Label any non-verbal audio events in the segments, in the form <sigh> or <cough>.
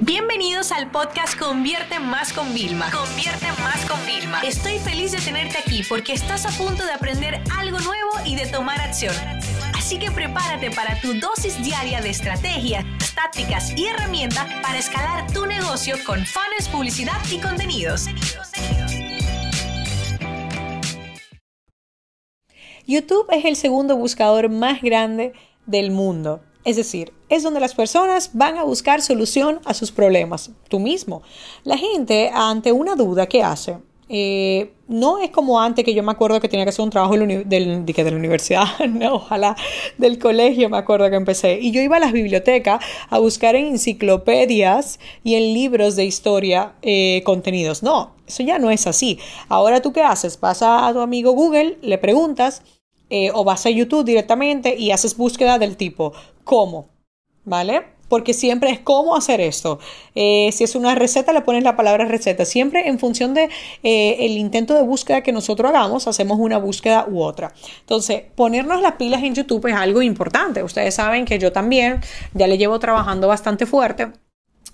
Bienvenidos al podcast Convierte Más con Vilma. Convierte Más con Vilma. Estoy feliz de tenerte aquí porque estás a punto de aprender algo nuevo y de tomar acción. Así que prepárate para tu dosis diaria de estrategias, tácticas y herramientas para escalar tu negocio con fans, publicidad y contenidos. YouTube es el segundo buscador más grande del mundo. Es decir, es donde las personas van a buscar solución a sus problemas, tú mismo. La gente, ante una duda, ¿qué hace? Eh, no es como antes que yo me acuerdo que tenía que hacer un trabajo del, de, la universidad, <laughs> no, ojalá del colegio me acuerdo que empecé. Y yo iba a las bibliotecas a buscar en enciclopedias y en libros de historia eh, contenidos. No, eso ya no es así. Ahora tú qué haces? Vas a tu amigo Google, le preguntas eh, o vas a YouTube directamente y haces búsqueda del tipo ¿cómo? ¿Vale? Porque siempre es cómo hacer esto. Eh, si es una receta, le pones la palabra receta. Siempre en función de eh, el intento de búsqueda que nosotros hagamos, hacemos una búsqueda u otra. Entonces, ponernos las pilas en YouTube es algo importante. Ustedes saben que yo también ya le llevo trabajando bastante fuerte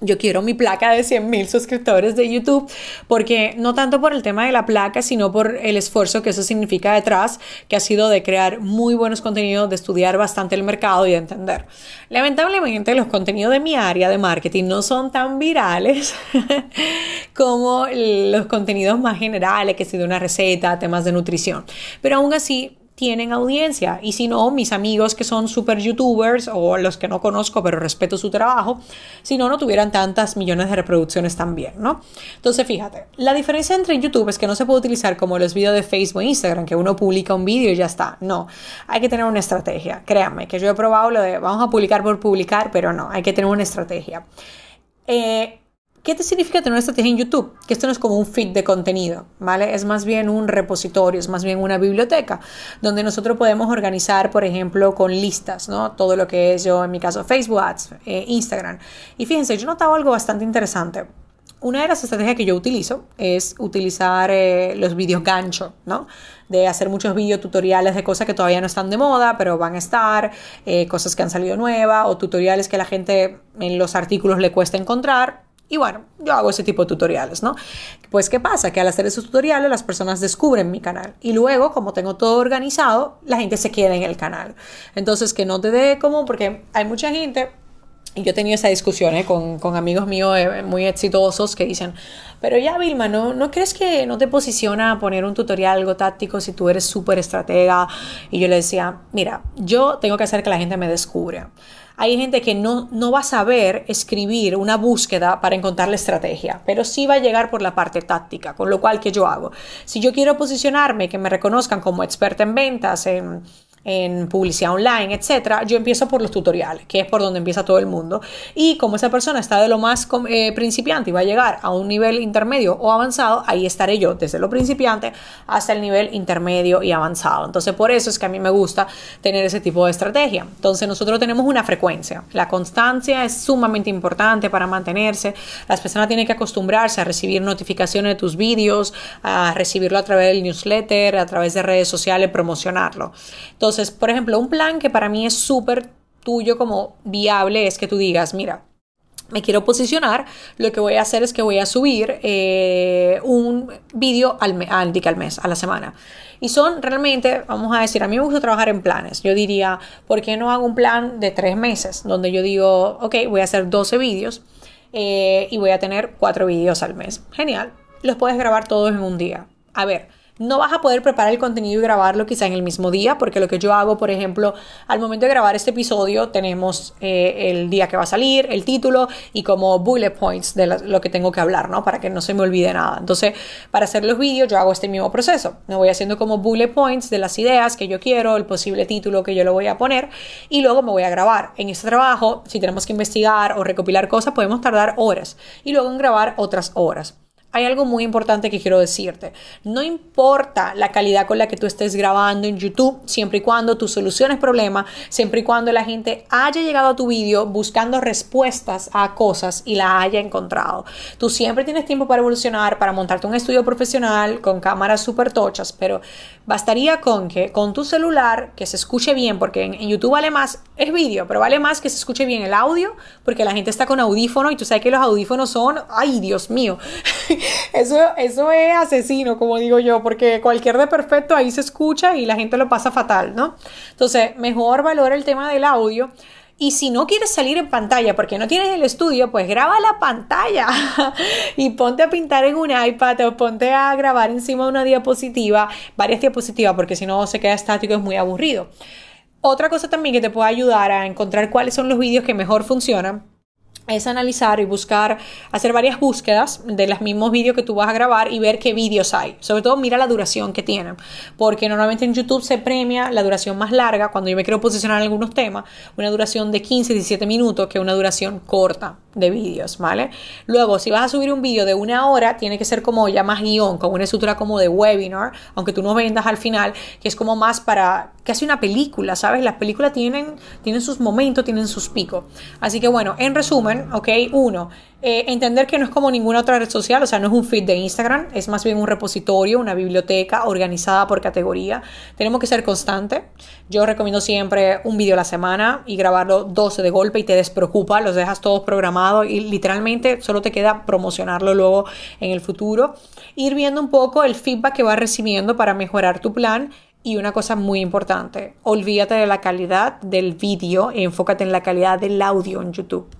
yo quiero mi placa de 100 mil suscriptores de YouTube, porque no tanto por el tema de la placa, sino por el esfuerzo que eso significa detrás, que ha sido de crear muy buenos contenidos, de estudiar bastante el mercado y de entender. Lamentablemente, los contenidos de mi área de marketing no son tan virales <laughs> como los contenidos más generales, que si de una receta, temas de nutrición. Pero aún así, tienen audiencia. Y si no, mis amigos que son super youtubers o los que no conozco pero respeto su trabajo, si no, no tuvieran tantas millones de reproducciones también, ¿no? Entonces, fíjate, la diferencia entre YouTube es que no se puede utilizar como los vídeos de Facebook e Instagram, que uno publica un vídeo y ya está. No, hay que tener una estrategia. Créanme, que yo he probado lo de vamos a publicar por publicar, pero no, hay que tener una estrategia. Eh, ¿Qué te significa tener una estrategia en YouTube? Que esto no es como un feed de contenido, ¿vale? Es más bien un repositorio, es más bien una biblioteca, donde nosotros podemos organizar, por ejemplo, con listas, ¿no? Todo lo que es yo, en mi caso, Facebook Ads, eh, Instagram. Y fíjense, yo notaba algo bastante interesante. Una de las estrategias que yo utilizo es utilizar eh, los vídeos gancho, ¿no? De hacer muchos vídeos tutoriales de cosas que todavía no están de moda, pero van a estar, eh, cosas que han salido nuevas o tutoriales que la gente en los artículos le cuesta encontrar y bueno, yo hago ese tipo de tutoriales, ¿no? Pues ¿qué pasa? Que al hacer esos tutoriales las personas descubren mi canal y luego, como tengo todo organizado, la gente se queda en el canal. Entonces, que no te dé como, porque hay mucha gente, y yo he tenido esa discusión ¿eh? con, con, amigos míos eh, muy exitosos que dicen, pero ya Vilma, ¿no, ¿no crees que no te posiciona poner un tutorial algo táctico si tú eres súper estratega? Y yo le decía, mira, yo tengo que hacer que la gente me descubra hay gente que no, no va a saber escribir una búsqueda para encontrar la estrategia, pero sí va a llegar por la parte táctica, con lo cual, ¿qué yo hago? Si yo quiero posicionarme, que me reconozcan como experta en ventas, en en publicidad online, etcétera, yo empiezo por los tutoriales, que es por donde empieza todo el mundo. Y como esa persona está de lo más eh, principiante y va a llegar a un nivel intermedio o avanzado, ahí estaré yo desde lo principiante hasta el nivel intermedio y avanzado. Entonces, por eso es que a mí me gusta tener ese tipo de estrategia. Entonces, nosotros tenemos una frecuencia. La constancia es sumamente importante para mantenerse. Las personas tienen que acostumbrarse a recibir notificaciones de tus vídeos, a recibirlo a través del newsletter, a través de redes sociales, promocionarlo. Entonces, entonces, por ejemplo, un plan que para mí es súper tuyo como viable es que tú digas, mira, me quiero posicionar, lo que voy a hacer es que voy a subir eh, un vídeo al, al, al mes, a la semana. Y son realmente, vamos a decir, a mí me gusta trabajar en planes. Yo diría, ¿por qué no hago un plan de tres meses? Donde yo digo, ok, voy a hacer 12 vídeos eh, y voy a tener cuatro vídeos al mes. Genial. Los puedes grabar todos en un día. A ver, no vas a poder preparar el contenido y grabarlo quizá en el mismo día, porque lo que yo hago, por ejemplo, al momento de grabar este episodio, tenemos eh, el día que va a salir, el título y como bullet points de lo que tengo que hablar, ¿no? Para que no se me olvide nada. Entonces, para hacer los vídeos, yo hago este mismo proceso. Me voy haciendo como bullet points de las ideas que yo quiero, el posible título que yo lo voy a poner y luego me voy a grabar. En este trabajo, si tenemos que investigar o recopilar cosas, podemos tardar horas y luego en grabar otras horas. Hay algo muy importante que quiero decirte. No importa la calidad con la que tú estés grabando en YouTube, siempre y cuando tú soluciones problemas, siempre y cuando la gente haya llegado a tu vídeo buscando respuestas a cosas y la haya encontrado. Tú siempre tienes tiempo para evolucionar, para montarte un estudio profesional con cámaras súper tochas, pero bastaría con que con tu celular, que se escuche bien, porque en, YouTube vale más, es vídeo, pero vale más que se escuche bien el audio, porque la gente está con audífono y tú sabes que los audífonos son, ay Dios mío, <laughs> eso, eso es asesino, como digo yo, porque cualquier de perfecto ahí se escucha y la gente lo pasa fatal, ¿no? Entonces, mejor valora el tema del audio. Y si no quieres salir en pantalla porque no tienes el estudio, pues graba la pantalla <laughs> y ponte a pintar en un iPad o ponte a grabar encima de una diapositiva, varias diapositivas, porque si no se queda estático es muy aburrido. Otra cosa también que te puede ayudar a encontrar cuáles son los vídeos que mejor funcionan es analizar y buscar, hacer varias búsquedas de los mismos vídeos que tú vas a grabar y ver qué vídeos hay. Sobre todo mira la duración que tienen, porque normalmente en YouTube se premia la duración más larga cuando yo me quiero posicionar en algunos temas, una duración de 15, 17 minutos que una duración corta de vídeos, ¿vale? Luego, si vas a subir un vídeo de una hora, tiene que ser como ya más guion, con una estructura como de webinar, aunque tú no vendas al final, que es como más para casi una película, ¿sabes? Las películas tienen, tienen sus momentos, tienen sus picos. Así que bueno, en resumen, ok, uno, eh, entender que no es como ninguna otra red social, o sea, no es un feed de Instagram, es más bien un repositorio, una biblioteca organizada por categoría. Tenemos que ser constante. Yo recomiendo siempre un vídeo a la semana y grabarlo 12 de golpe y te despreocupa, los dejas todos programados y literalmente solo te queda promocionarlo luego en el futuro. Ir viendo un poco el feedback que vas recibiendo para mejorar tu plan y una cosa muy importante, olvídate de la calidad del vídeo enfócate en la calidad del audio en YouTube.